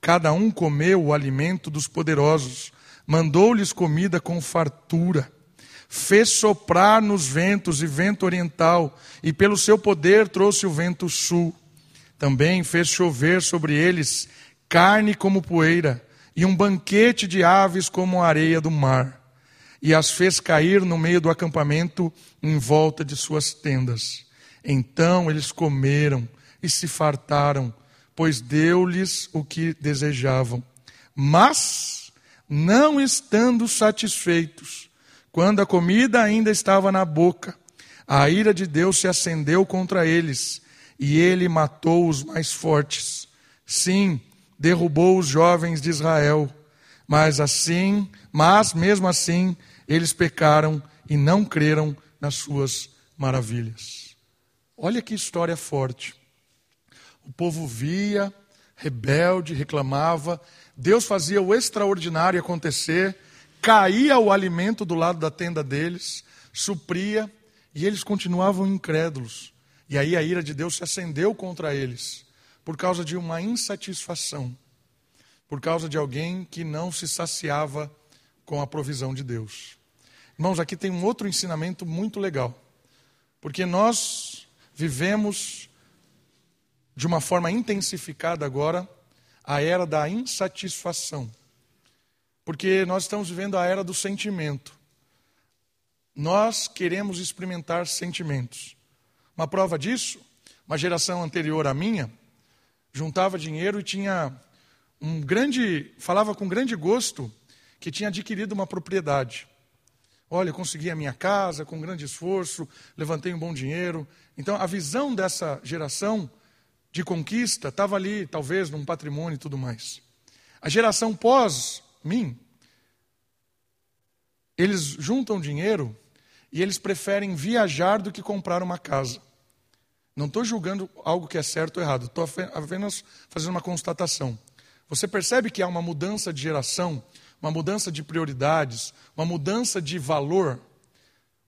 Cada um comeu o alimento dos poderosos mandou-lhes comida com fartura, fez soprar nos ventos e vento oriental, e pelo seu poder trouxe o vento sul. Também fez chover sobre eles carne como poeira, e um banquete de aves como a areia do mar. E as fez cair no meio do acampamento em volta de suas tendas. Então eles comeram e se fartaram, pois deu-lhes o que desejavam. Mas não estando satisfeitos, quando a comida ainda estava na boca, a ira de Deus se acendeu contra eles, e ele matou os mais fortes. Sim, derrubou os jovens de Israel, mas assim, mas mesmo assim, eles pecaram e não creram nas suas maravilhas. Olha que história forte. O povo via, rebelde, reclamava, Deus fazia o extraordinário acontecer, caía o alimento do lado da tenda deles, supria, e eles continuavam incrédulos. E aí a ira de Deus se acendeu contra eles, por causa de uma insatisfação, por causa de alguém que não se saciava com a provisão de Deus. Irmãos, aqui tem um outro ensinamento muito legal, porque nós vivemos de uma forma intensificada agora a era da insatisfação. Porque nós estamos vivendo a era do sentimento. Nós queremos experimentar sentimentos. Uma prova disso, uma geração anterior à minha, juntava dinheiro e tinha um grande, falava com grande gosto que tinha adquirido uma propriedade. Olha, consegui a minha casa com grande esforço, levantei um bom dinheiro. Então, a visão dessa geração de conquista estava ali, talvez, num patrimônio e tudo mais. A geração pós mim, eles juntam dinheiro e eles preferem viajar do que comprar uma casa. Não estou julgando algo que é certo ou errado, estou apenas fazendo uma constatação. Você percebe que há uma mudança de geração, uma mudança de prioridades, uma mudança de valor.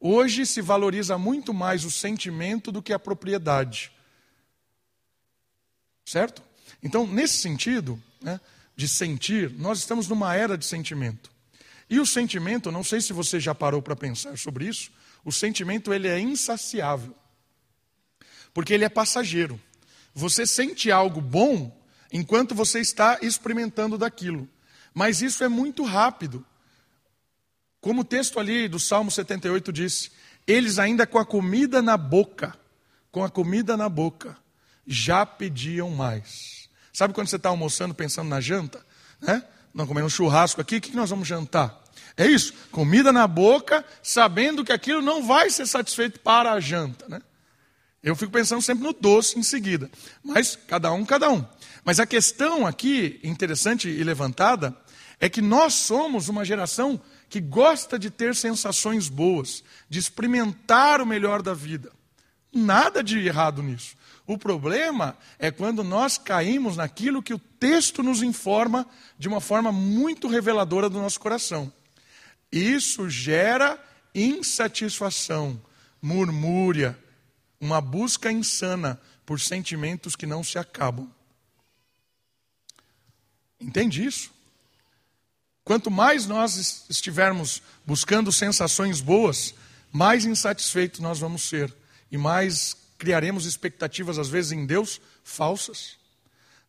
Hoje se valoriza muito mais o sentimento do que a propriedade. Certo? Então, nesse sentido, né, de sentir, nós estamos numa era de sentimento. E o sentimento, não sei se você já parou para pensar sobre isso, o sentimento ele é insaciável. Porque ele é passageiro. Você sente algo bom enquanto você está experimentando daquilo. Mas isso é muito rápido. Como o texto ali do Salmo 78 disse, eles ainda com a comida na boca, com a comida na boca, já pediam mais. Sabe quando você está almoçando pensando na janta? Né? Comendo um churrasco aqui, o que nós vamos jantar? É isso, comida na boca, sabendo que aquilo não vai ser satisfeito para a janta, né? Eu fico pensando sempre no doce em seguida, mas cada um, cada um. Mas a questão aqui, interessante e levantada, é que nós somos uma geração que gosta de ter sensações boas, de experimentar o melhor da vida. Nada de errado nisso. O problema é quando nós caímos naquilo que o texto nos informa de uma forma muito reveladora do nosso coração. Isso gera insatisfação, murmúria, uma busca insana por sentimentos que não se acabam. Entende isso? Quanto mais nós estivermos buscando sensações boas, mais insatisfeitos nós vamos ser e mais criaremos expectativas, às vezes, em Deus falsas.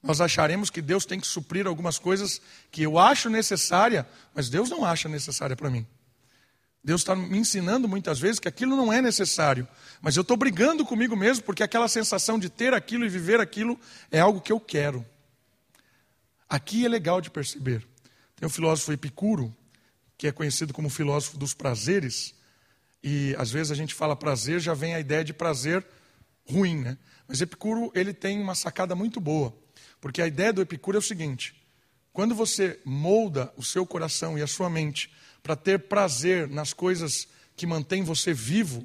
Nós acharemos que Deus tem que suprir algumas coisas que eu acho necessária, mas Deus não acha necessária para mim. Deus está me ensinando muitas vezes que aquilo não é necessário, mas eu estou brigando comigo mesmo porque aquela sensação de ter aquilo e viver aquilo é algo que eu quero. Aqui é legal de perceber. Tem o filósofo Epicuro, que é conhecido como filósofo dos prazeres, e às vezes a gente fala prazer, já vem a ideia de prazer ruim, né? Mas Epicuro, ele tem uma sacada muito boa, porque a ideia do Epicuro é o seguinte: quando você molda o seu coração e a sua mente para ter prazer nas coisas que mantêm você vivo,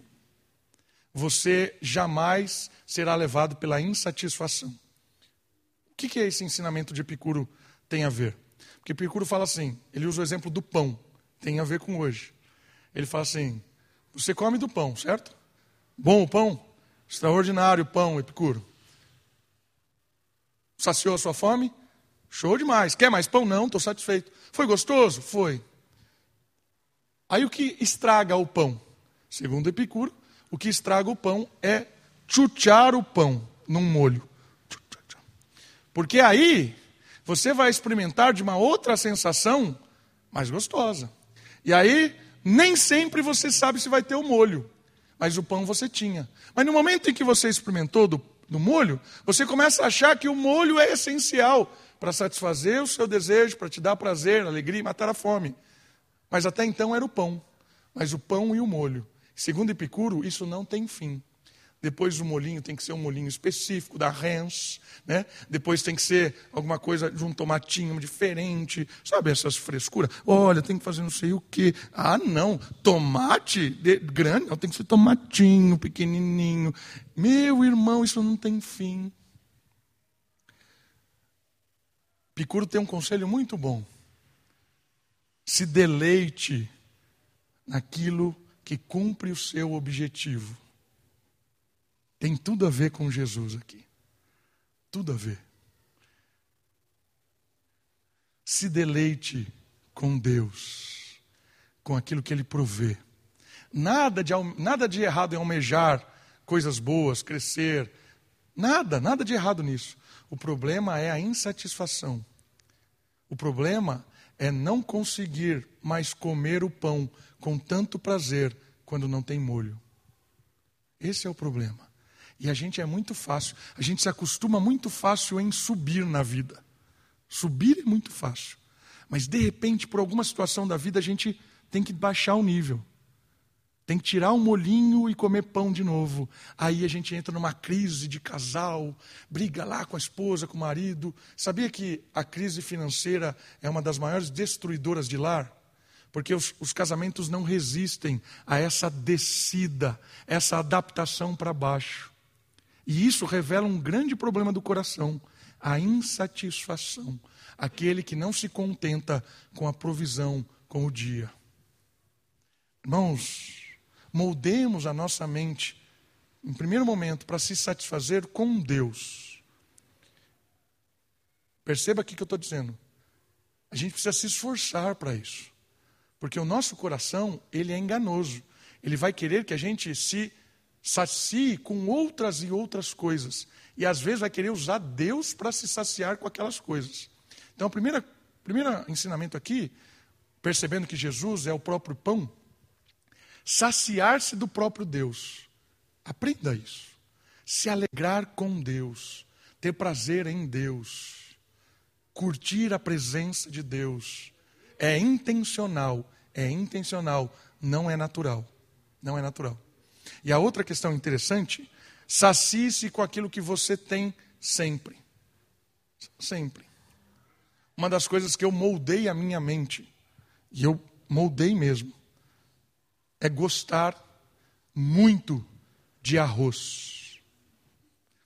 você jamais será levado pela insatisfação. O que, que é esse ensinamento de Epicuro tem a ver? Porque Epicuro fala assim, ele usa o exemplo do pão, tem a ver com hoje. Ele fala assim: você come do pão, certo? Bom o pão? Extraordinário pão, Epicuro. Saciou a sua fome? Show demais. Quer mais pão? Não, estou satisfeito. Foi gostoso? Foi. Aí o que estraga o pão? Segundo Epicuro, o que estraga o pão é chuchar o pão num molho. Porque aí você vai experimentar de uma outra sensação mais gostosa. E aí nem sempre você sabe se vai ter o molho, mas o pão você tinha. Mas no momento em que você experimentou do, do molho, você começa a achar que o molho é essencial para satisfazer o seu desejo, para te dar prazer, alegria e matar a fome. Mas até então era o pão. Mas o pão e o molho. Segundo Epicuro, isso não tem fim. Depois o molinho tem que ser um molinho específico da Rens, né? Depois tem que ser alguma coisa de um tomatinho diferente, sabe essas frescuras? Olha, tem que fazer não sei o quê. Ah, não, tomate de, grande, não tem que ser tomatinho, pequenininho. Meu irmão, isso não tem fim. Epicuro tem um conselho muito bom se deleite naquilo que cumpre o seu objetivo. Tem tudo a ver com Jesus aqui. Tudo a ver. Se deleite com Deus, com aquilo que Ele provê. Nada de, nada de errado em almejar coisas boas, crescer. Nada, nada de errado nisso. O problema é a insatisfação. O problema é não conseguir mais comer o pão com tanto prazer quando não tem molho. Esse é o problema. E a gente é muito fácil, a gente se acostuma muito fácil em subir na vida. Subir é muito fácil. Mas de repente, por alguma situação da vida, a gente tem que baixar o nível. Tem que tirar o um molinho e comer pão de novo. Aí a gente entra numa crise de casal, briga lá com a esposa, com o marido. Sabia que a crise financeira é uma das maiores destruidoras de lar? Porque os, os casamentos não resistem a essa descida, essa adaptação para baixo. E isso revela um grande problema do coração: a insatisfação. Aquele que não se contenta com a provisão, com o dia. Irmãos, moldemos a nossa mente, em primeiro momento, para se satisfazer com Deus. Perceba aqui que eu estou dizendo. A gente precisa se esforçar para isso. Porque o nosso coração, ele é enganoso. Ele vai querer que a gente se sacie com outras e outras coisas. E às vezes vai querer usar Deus para se saciar com aquelas coisas. Então, o primeiro, ensinamento aqui, percebendo que Jesus é o próprio pão, saciar-se do próprio Deus. Aprenda isso. Se alegrar com Deus, ter prazer em Deus, curtir a presença de Deus, é intencional, é intencional, não é natural. Não é natural. E a outra questão interessante, sacie-se com aquilo que você tem sempre. Sempre. Uma das coisas que eu moldei a minha mente, e eu moldei mesmo, é gostar muito de arroz.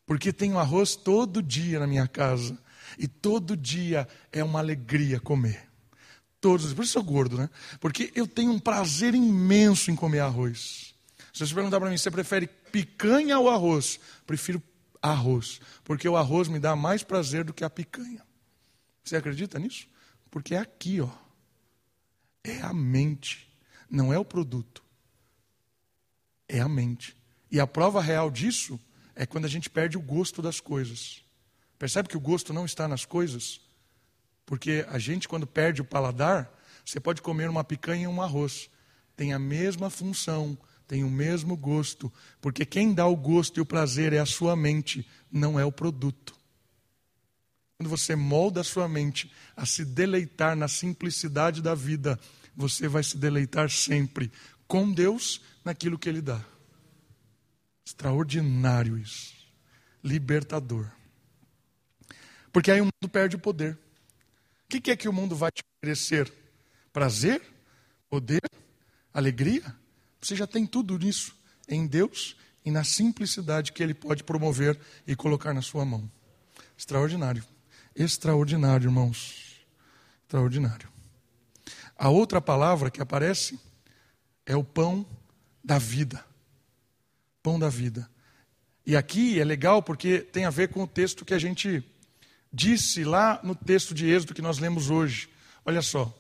Porque tenho arroz todo dia na minha casa. E todo dia é uma alegria comer. Todos, por isso eu sou gordo, né? Porque eu tenho um prazer imenso em comer arroz. Se você perguntar para mim, você prefere picanha ou arroz? Prefiro arroz, porque o arroz me dá mais prazer do que a picanha. Você acredita nisso? Porque é aqui, ó. É a mente, não é o produto. É a mente. E a prova real disso é quando a gente perde o gosto das coisas. Percebe que o gosto não está nas coisas? Porque a gente, quando perde o paladar, você pode comer uma picanha e um arroz. Tem a mesma função, tem o mesmo gosto. Porque quem dá o gosto e o prazer é a sua mente, não é o produto. Quando você molda a sua mente a se deleitar na simplicidade da vida, você vai se deleitar sempre com Deus naquilo que Ele dá. Extraordinário isso. Libertador. Porque aí o mundo perde o poder. O que é que o mundo vai te oferecer? Prazer? Poder? Alegria? Você já tem tudo isso em Deus e na simplicidade que Ele pode promover e colocar na sua mão. Extraordinário. Extraordinário, irmãos. Extraordinário. A outra palavra que aparece é o pão da vida. Pão da vida. E aqui é legal porque tem a ver com o texto que a gente disse lá no texto de Êxodo que nós lemos hoje. Olha só.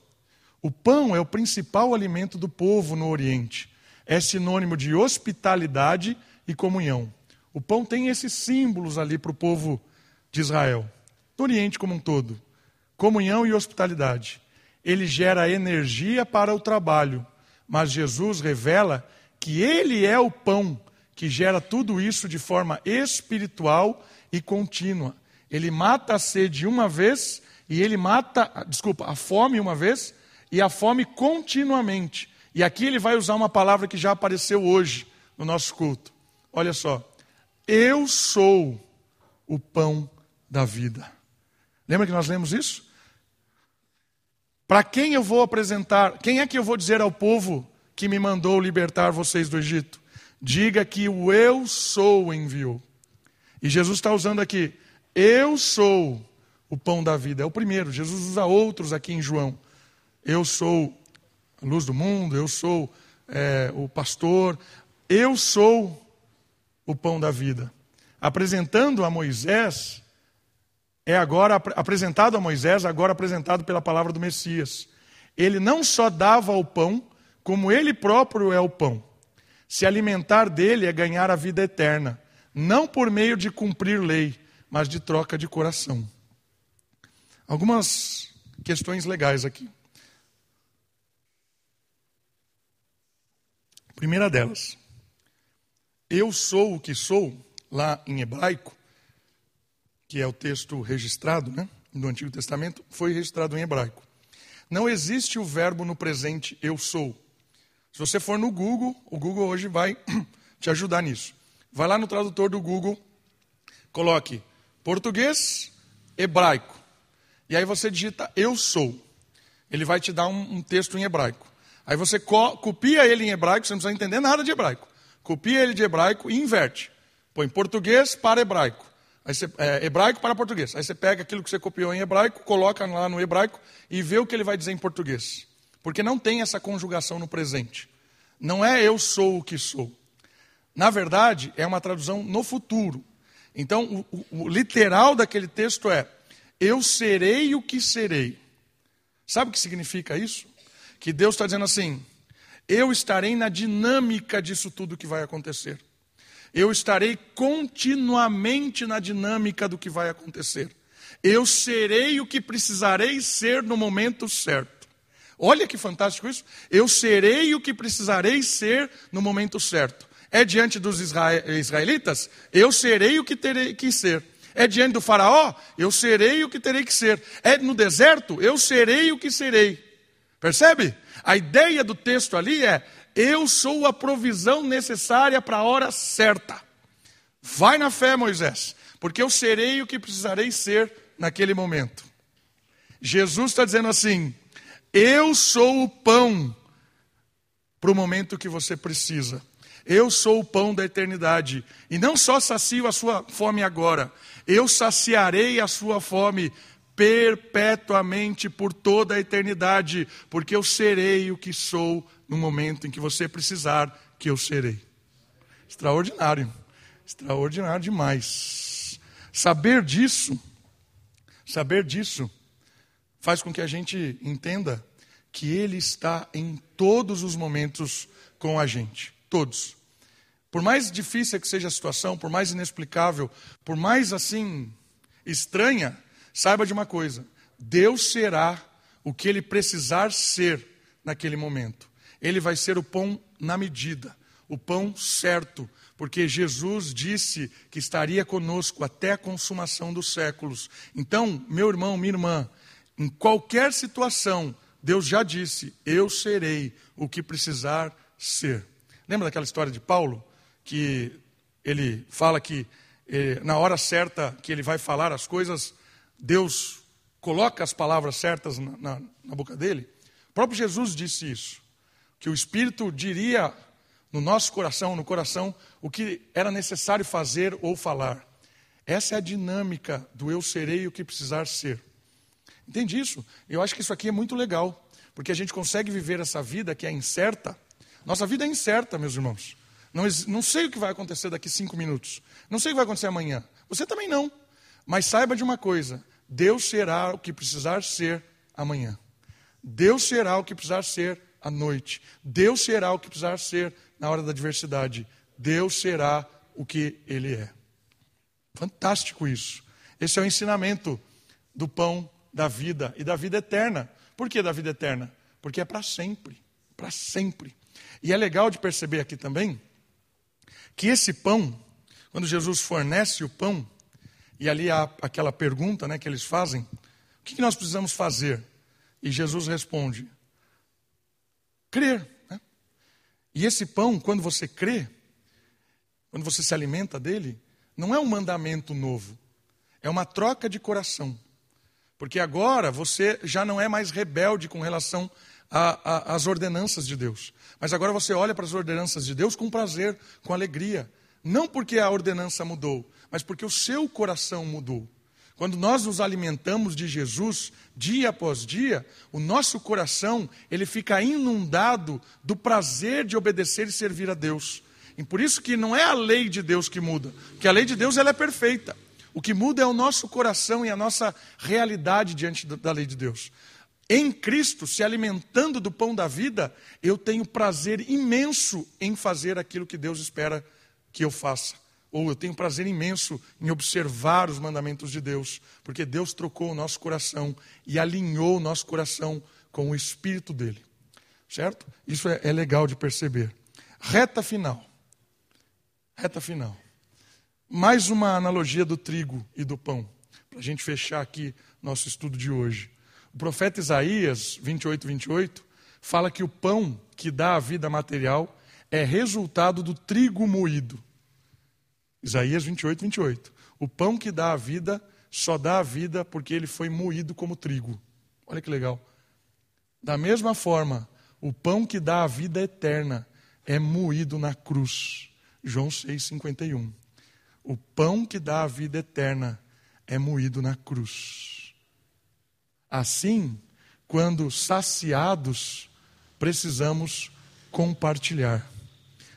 O pão é o principal alimento do povo no Oriente. É sinônimo de hospitalidade e comunhão. O pão tem esses símbolos ali para o povo de Israel, no Oriente como um todo: comunhão e hospitalidade. Ele gera energia para o trabalho, mas Jesus revela que Ele é o pão que gera tudo isso de forma espiritual e contínua. Ele mata a sede uma vez e ele mata, desculpa, a fome uma vez e a fome continuamente. E aqui ele vai usar uma palavra que já apareceu hoje no nosso culto. Olha só. Eu sou o pão da vida. Lembra que nós lemos isso? Para quem eu vou apresentar, quem é que eu vou dizer ao povo que me mandou libertar vocês do Egito? Diga que o eu sou enviou. E Jesus está usando aqui, eu sou o pão da vida. É o primeiro. Jesus usa outros aqui em João. Eu sou a luz do mundo, eu sou é, o pastor, eu sou o pão da vida. Apresentando a Moisés, é agora apresentado a Moisés, agora apresentado pela palavra do Messias. Ele não só dava o pão, como ele próprio é o pão. Se alimentar dele é ganhar a vida eterna, não por meio de cumprir lei, mas de troca de coração. Algumas questões legais aqui. Primeira delas, eu sou o que sou, lá em hebraico, que é o texto registrado né, no Antigo Testamento, foi registrado em hebraico. Não existe o verbo no presente eu sou. Se você for no Google, o Google hoje vai te ajudar nisso. Vai lá no tradutor do Google, coloque português, hebraico. E aí você digita eu sou. Ele vai te dar um, um texto em hebraico. Aí você copia ele em hebraico, você não precisa entender nada de hebraico. Copia ele de hebraico e inverte. Põe português para hebraico. Aí você, é, hebraico para português. Aí você pega aquilo que você copiou em hebraico, coloca lá no hebraico e vê o que ele vai dizer em português. Porque não tem essa conjugação no presente. Não é eu sou o que sou. Na verdade, é uma tradução no futuro. Então, o, o, o literal daquele texto é: Eu serei o que serei. Sabe o que significa isso? Que Deus está dizendo assim: Eu estarei na dinâmica disso tudo que vai acontecer. Eu estarei continuamente na dinâmica do que vai acontecer. Eu serei o que precisarei ser no momento certo. Olha que fantástico isso. Eu serei o que precisarei ser no momento certo. É diante dos israelitas? Eu serei o que terei que ser. É diante do faraó? Eu serei o que terei que ser. É no deserto? Eu serei o que serei. Percebe? A ideia do texto ali é: eu sou a provisão necessária para a hora certa. Vai na fé, Moisés, porque eu serei o que precisarei ser naquele momento. Jesus está dizendo assim: eu sou o pão para o momento que você precisa. Eu sou o pão da eternidade. E não só sacio a sua fome agora, eu saciarei a sua fome perpetuamente por toda a eternidade, porque eu serei o que sou no momento em que você precisar que eu serei. Extraordinário, extraordinário demais. Saber disso, saber disso, faz com que a gente entenda que Ele está em todos os momentos com a gente, todos. Por mais difícil que seja a situação, por mais inexplicável, por mais assim estranha, saiba de uma coisa: Deus será o que Ele precisar ser naquele momento. Ele vai ser o pão na medida, o pão certo, porque Jesus disse que estaria conosco até a consumação dos séculos. Então, meu irmão, minha irmã, em qualquer situação, Deus já disse: Eu serei o que precisar ser. Lembra daquela história de Paulo? Que ele fala que eh, na hora certa que ele vai falar as coisas, Deus coloca as palavras certas na, na, na boca dele. O próprio Jesus disse isso. Que o Espírito diria no nosso coração, no coração, o que era necessário fazer ou falar. Essa é a dinâmica do eu serei o que precisar ser. Entende isso? Eu acho que isso aqui é muito legal, porque a gente consegue viver essa vida que é incerta. Nossa vida é incerta, meus irmãos. Não, não sei o que vai acontecer daqui cinco minutos. Não sei o que vai acontecer amanhã. Você também não. Mas saiba de uma coisa: Deus será o que precisar ser amanhã. Deus será o que precisar ser à noite. Deus será o que precisar ser na hora da adversidade. Deus será o que Ele é. Fantástico isso. Esse é o ensinamento do pão da vida e da vida eterna. Por que da vida eterna? Porque é para sempre, para sempre. E é legal de perceber aqui também que esse pão, quando Jesus fornece o pão, e ali há aquela pergunta né, que eles fazem: o que nós precisamos fazer? E Jesus responde: crer. Né? E esse pão, quando você crê, quando você se alimenta dele, não é um mandamento novo, é uma troca de coração. Porque agora você já não é mais rebelde com relação às ordenanças de Deus. Mas agora você olha para as ordenanças de Deus com prazer, com alegria. Não porque a ordenança mudou, mas porque o seu coração mudou. Quando nós nos alimentamos de Jesus dia após dia, o nosso coração ele fica inundado do prazer de obedecer e servir a Deus. E por isso que não é a lei de Deus que muda, porque a lei de Deus ela é perfeita. O que muda é o nosso coração e a nossa realidade diante da lei de Deus. Em Cristo, se alimentando do pão da vida, eu tenho prazer imenso em fazer aquilo que Deus espera que eu faça. Ou eu tenho prazer imenso em observar os mandamentos de Deus, porque Deus trocou o nosso coração e alinhou o nosso coração com o Espírito dele. Certo? Isso é, é legal de perceber. Reta final. Reta final. Mais uma analogia do trigo e do pão, para a gente fechar aqui nosso estudo de hoje. O profeta Isaías 28, 28 fala que o pão que dá a vida material é resultado do trigo moído. Isaías 28, 28. O pão que dá a vida só dá a vida porque ele foi moído como trigo. Olha que legal. Da mesma forma, o pão que dá a vida eterna é moído na cruz. João 6, 51. O pão que dá a vida eterna é moído na cruz. Assim, quando saciados, precisamos compartilhar.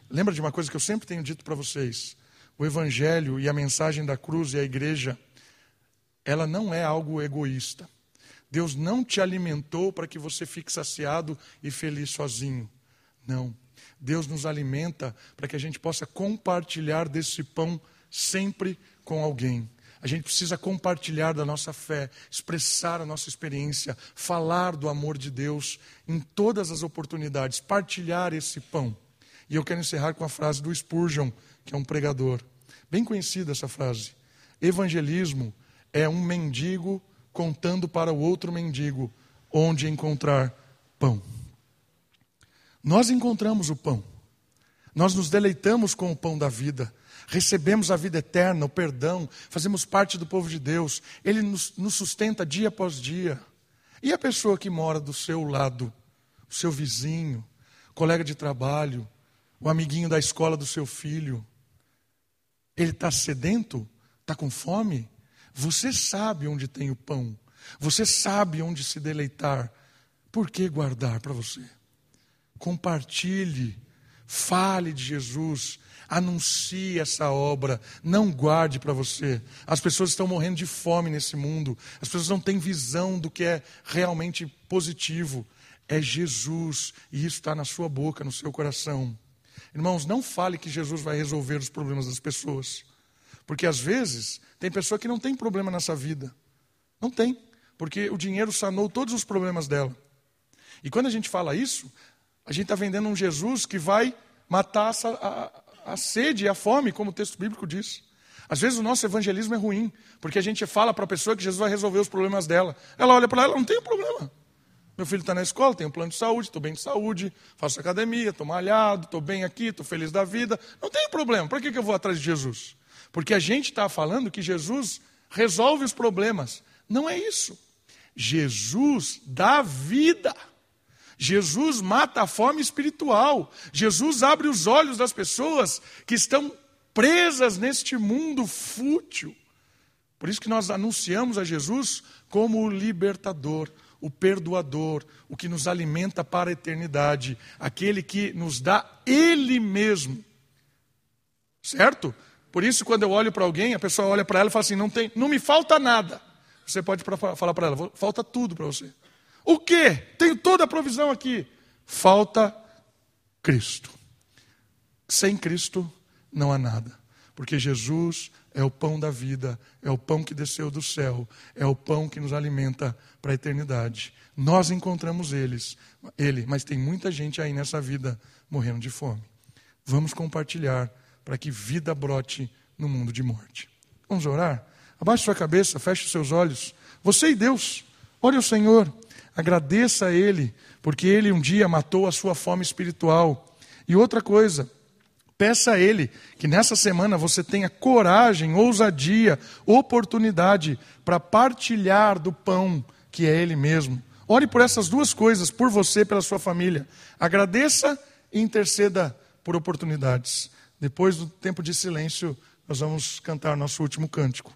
Lembra de uma coisa que eu sempre tenho dito para vocês? O Evangelho e a mensagem da cruz e a igreja, ela não é algo egoísta. Deus não te alimentou para que você fique saciado e feliz sozinho. Não. Deus nos alimenta para que a gente possa compartilhar desse pão sempre com alguém. A gente precisa compartilhar da nossa fé, expressar a nossa experiência, falar do amor de Deus em todas as oportunidades, partilhar esse pão. E eu quero encerrar com a frase do Spurgeon, que é um pregador. Bem conhecida essa frase. Evangelismo é um mendigo contando para o outro mendigo onde encontrar pão. Nós encontramos o pão. Nós nos deleitamos com o pão da vida. Recebemos a vida eterna, o perdão, fazemos parte do povo de Deus. Ele nos, nos sustenta dia após dia. E a pessoa que mora do seu lado, o seu vizinho, colega de trabalho, o amiguinho da escola do seu filho, ele está sedento? Está com fome? Você sabe onde tem o pão. Você sabe onde se deleitar. Por que guardar para você? Compartilhe, fale de Jesus, anuncie essa obra, não guarde para você. As pessoas estão morrendo de fome nesse mundo, as pessoas não têm visão do que é realmente positivo. É Jesus, e isso está na sua boca, no seu coração. Irmãos, não fale que Jesus vai resolver os problemas das pessoas, porque às vezes tem pessoa que não tem problema nessa vida, não tem, porque o dinheiro sanou todos os problemas dela. E quando a gente fala isso, a gente está vendendo um Jesus que vai matar a, a, a sede e a fome, como o texto bíblico diz. Às vezes o nosso evangelismo é ruim, porque a gente fala para a pessoa que Jesus vai resolver os problemas dela. Ela olha para ela, não tem problema. Meu filho está na escola, tem um plano de saúde, estou bem de saúde, faço academia, estou malhado, estou bem aqui, estou feliz da vida. Não tem problema. Para que, que eu vou atrás de Jesus? Porque a gente está falando que Jesus resolve os problemas. Não é isso. Jesus dá vida. Jesus mata a fome espiritual. Jesus abre os olhos das pessoas que estão presas neste mundo fútil. Por isso que nós anunciamos a Jesus como o libertador, o perdoador, o que nos alimenta para a eternidade, aquele que nos dá Ele mesmo. Certo? Por isso, quando eu olho para alguém, a pessoa olha para ela e fala assim: não, tem, não me falta nada. Você pode falar para ela: falta tudo para você. O que? Tenho toda a provisão aqui. Falta Cristo. Sem Cristo não há nada. Porque Jesus é o pão da vida, é o pão que desceu do céu, é o pão que nos alimenta para a eternidade. Nós encontramos eles, ele, mas tem muita gente aí nessa vida morrendo de fome. Vamos compartilhar para que vida brote no mundo de morte. Vamos orar? Abaixe sua cabeça, feche seus olhos. Você e Deus, ore ao Senhor. Agradeça a Ele, porque Ele um dia matou a sua fome espiritual. E outra coisa, peça a Ele que nessa semana você tenha coragem, ousadia, oportunidade para partilhar do pão que é Ele mesmo. Ore por essas duas coisas, por você e pela sua família. Agradeça e interceda por oportunidades. Depois do tempo de silêncio, nós vamos cantar nosso último cântico.